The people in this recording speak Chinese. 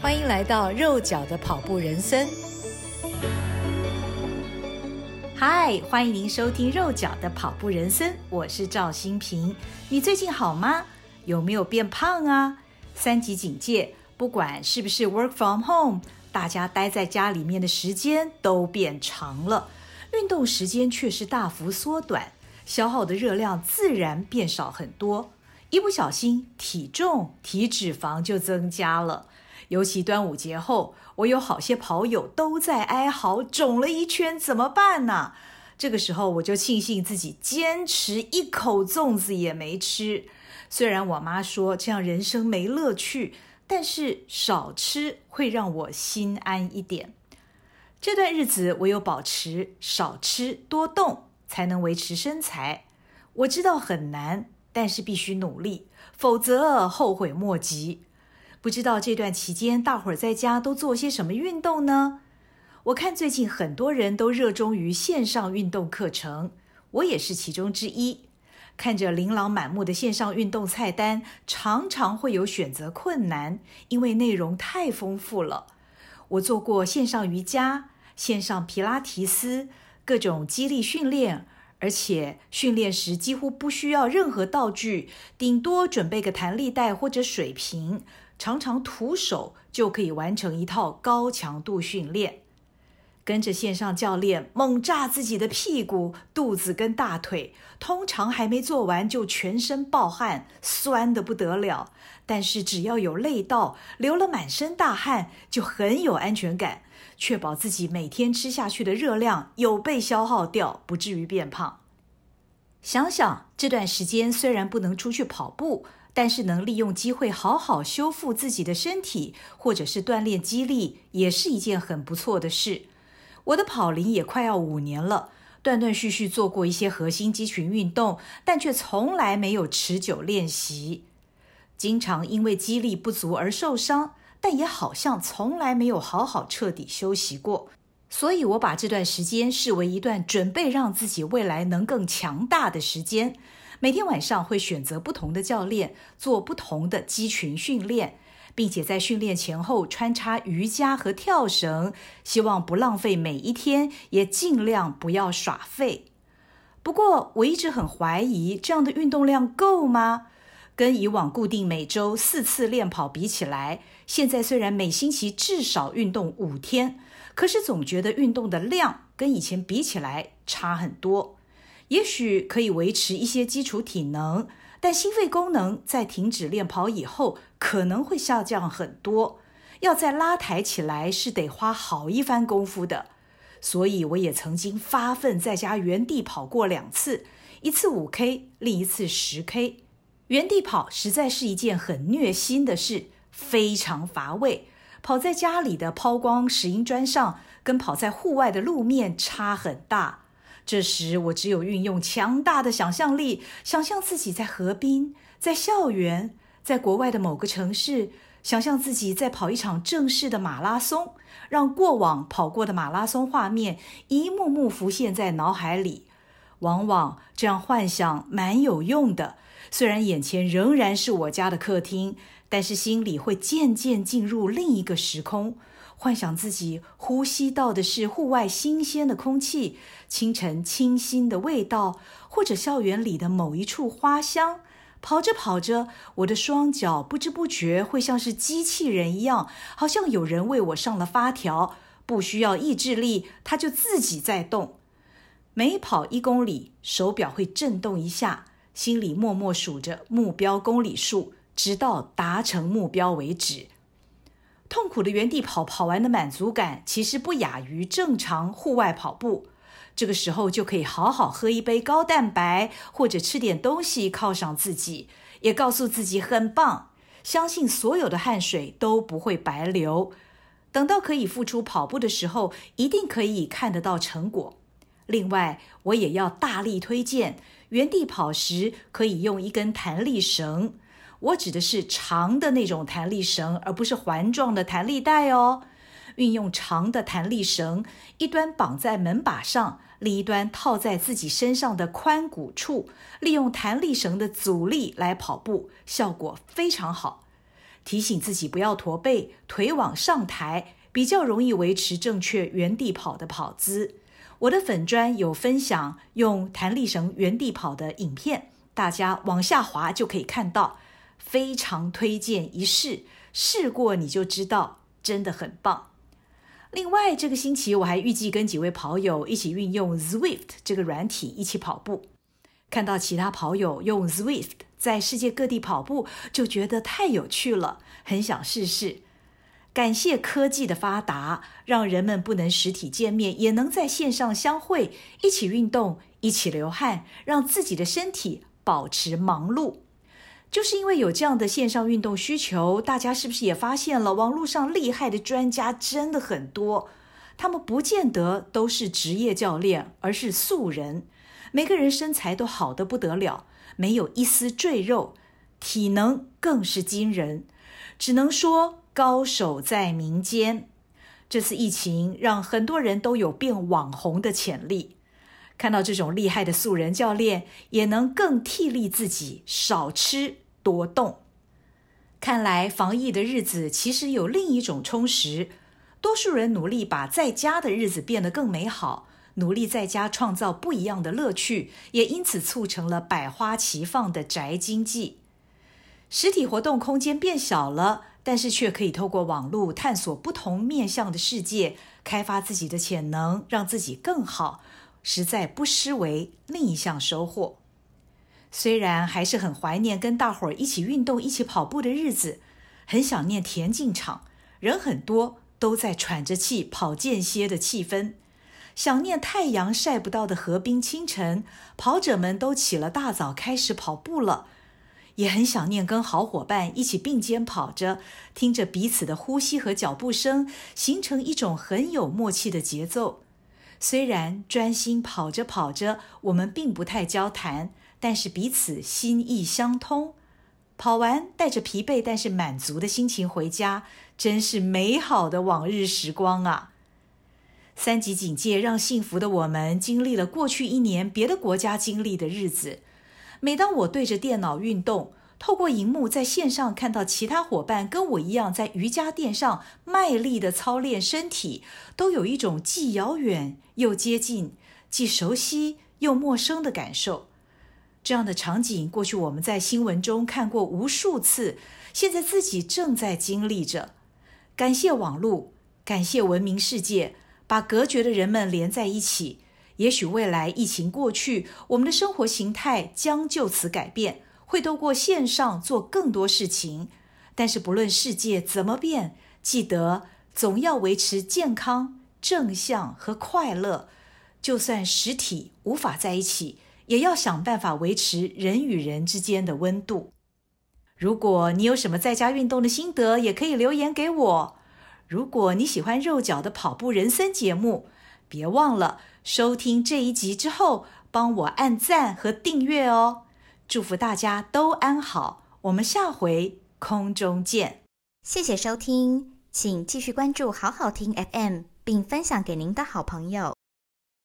欢迎来到肉脚的跑步人生。嗨，欢迎您收听肉脚的跑步人生，我是赵新平。你最近好吗？有没有变胖啊？三级警戒，不管是不是 work from home，大家待在家里面的时间都变长了，运动时间却是大幅缩短，消耗的热量自然变少很多。一不小心，体重、体脂肪就增加了。尤其端午节后，我有好些跑友都在哀嚎，肿了一圈怎么办呢？这个时候，我就庆幸自己坚持一口粽子也没吃。虽然我妈说这样人生没乐趣，但是少吃会让我心安一点。这段日子，我有保持少吃多动，才能维持身材。我知道很难。但是必须努力，否则后悔莫及。不知道这段期间大伙儿在家都做些什么运动呢？我看最近很多人都热衷于线上运动课程，我也是其中之一。看着琳琅满目的线上运动菜单，常常会有选择困难，因为内容太丰富了。我做过线上瑜伽、线上皮拉提斯、各种肌力训练。而且训练时几乎不需要任何道具，顶多准备个弹力带或者水瓶，常常徒手就可以完成一套高强度训练。跟着线上教练猛炸自己的屁股、肚子跟大腿，通常还没做完就全身爆汗，酸得不得了。但是只要有累到，流了满身大汗，就很有安全感，确保自己每天吃下去的热量有被消耗掉，不至于变胖。想想这段时间虽然不能出去跑步，但是能利用机会好好修复自己的身体，或者是锻炼肌力，也是一件很不错的事。我的跑龄也快要五年了，断断续续做过一些核心肌群运动，但却从来没有持久练习，经常因为肌力不足而受伤，但也好像从来没有好好彻底休息过。所以，我把这段时间视为一段准备让自己未来能更强大的时间。每天晚上会选择不同的教练，做不同的肌群训练。并且在训练前后穿插瑜伽和跳绳，希望不浪费每一天，也尽量不要耍废。不过，我一直很怀疑这样的运动量够吗？跟以往固定每周四次练跑比起来，现在虽然每星期至少运动五天，可是总觉得运动的量跟以前比起来差很多。也许可以维持一些基础体能。但心肺功能在停止练跑以后可能会下降很多，要再拉抬起来是得花好一番功夫的。所以我也曾经发奋在家原地跑过两次，一次五 K，另一次十 K。原地跑实在是一件很虐心的事，非常乏味。跑在家里的抛光石英砖上，跟跑在户外的路面差很大。这时，我只有运用强大的想象力，想象自己在河边，在校园，在国外的某个城市，想象自己在跑一场正式的马拉松，让过往跑过的马拉松画面一幕幕浮现在脑海里。往往这样幻想蛮有用的，虽然眼前仍然是我家的客厅，但是心里会渐渐进入另一个时空。幻想自己呼吸到的是户外新鲜的空气，清晨清新的味道，或者校园里的某一处花香。跑着跑着，我的双脚不知不觉会像是机器人一样，好像有人为我上了发条，不需要意志力，它就自己在动。每跑一公里，手表会震动一下，心里默默数着目标公里数，直到达成目标为止。痛苦的原地跑，跑完的满足感其实不亚于正常户外跑步。这个时候就可以好好喝一杯高蛋白，或者吃点东西犒赏自己，也告诉自己很棒。相信所有的汗水都不会白流。等到可以复出跑步的时候，一定可以看得到成果。另外，我也要大力推荐，原地跑时可以用一根弹力绳。我指的是长的那种弹力绳，而不是环状的弹力带哦。运用长的弹力绳，一端绑在门把上，另一端套在自己身上的髋骨处，利用弹力绳的阻力来跑步，效果非常好。提醒自己不要驼背，腿往上抬，比较容易维持正确原地跑的跑姿。我的粉专有分享用弹力绳原地跑的影片，大家往下滑就可以看到，非常推荐一试，试过你就知道，真的很棒。另外，这个星期我还预计跟几位跑友一起运用 Zwift 这个软体一起跑步，看到其他跑友用 Zwift。在世界各地跑步，就觉得太有趣了，很想试试。感谢科技的发达，让人们不能实体见面，也能在线上相会，一起运动，一起流汗，让自己的身体保持忙碌。就是因为有这样的线上运动需求，大家是不是也发现了？网络上厉害的专家真的很多，他们不见得都是职业教练，而是素人，每个人身材都好得不得了。没有一丝赘肉，体能更是惊人，只能说高手在民间。这次疫情让很多人都有变网红的潜力，看到这种厉害的素人教练，也能更替力自己少吃多动。看来防疫的日子其实有另一种充实，多数人努力把在家的日子变得更美好。努力在家创造不一样的乐趣，也因此促成了百花齐放的宅经济。实体活动空间变小了，但是却可以透过网络探索不同面向的世界，开发自己的潜能，让自己更好，实在不失为另一项收获。虽然还是很怀念跟大伙儿一起运动、一起跑步的日子，很想念田径场，人很多，都在喘着气跑间歇的气氛。想念太阳晒不到的河滨清晨，跑者们都起了大早开始跑步了。也很想念跟好伙伴一起并肩跑着，听着彼此的呼吸和脚步声，形成一种很有默契的节奏。虽然专心跑着跑着，我们并不太交谈，但是彼此心意相通。跑完带着疲惫但是满足的心情回家，真是美好的往日时光啊！三级警戒让幸福的我们经历了过去一年别的国家经历的日子。每当我对着电脑运动，透过荧幕在线上看到其他伙伴跟我一样在瑜伽垫上卖力的操练身体，都有一种既遥远又接近、既熟悉又陌生的感受。这样的场景，过去我们在新闻中看过无数次，现在自己正在经历着。感谢网络，感谢文明世界。把隔绝的人们连在一起，也许未来疫情过去，我们的生活形态将就此改变，会透过线上做更多事情。但是不论世界怎么变，记得总要维持健康、正向和快乐。就算实体无法在一起，也要想办法维持人与人之间的温度。如果你有什么在家运动的心得，也可以留言给我。如果你喜欢肉脚的跑步人生节目，别忘了收听这一集之后，帮我按赞和订阅哦。祝福大家都安好，我们下回空中见。谢谢收听，请继续关注好好听 FM，并分享给您的好朋友。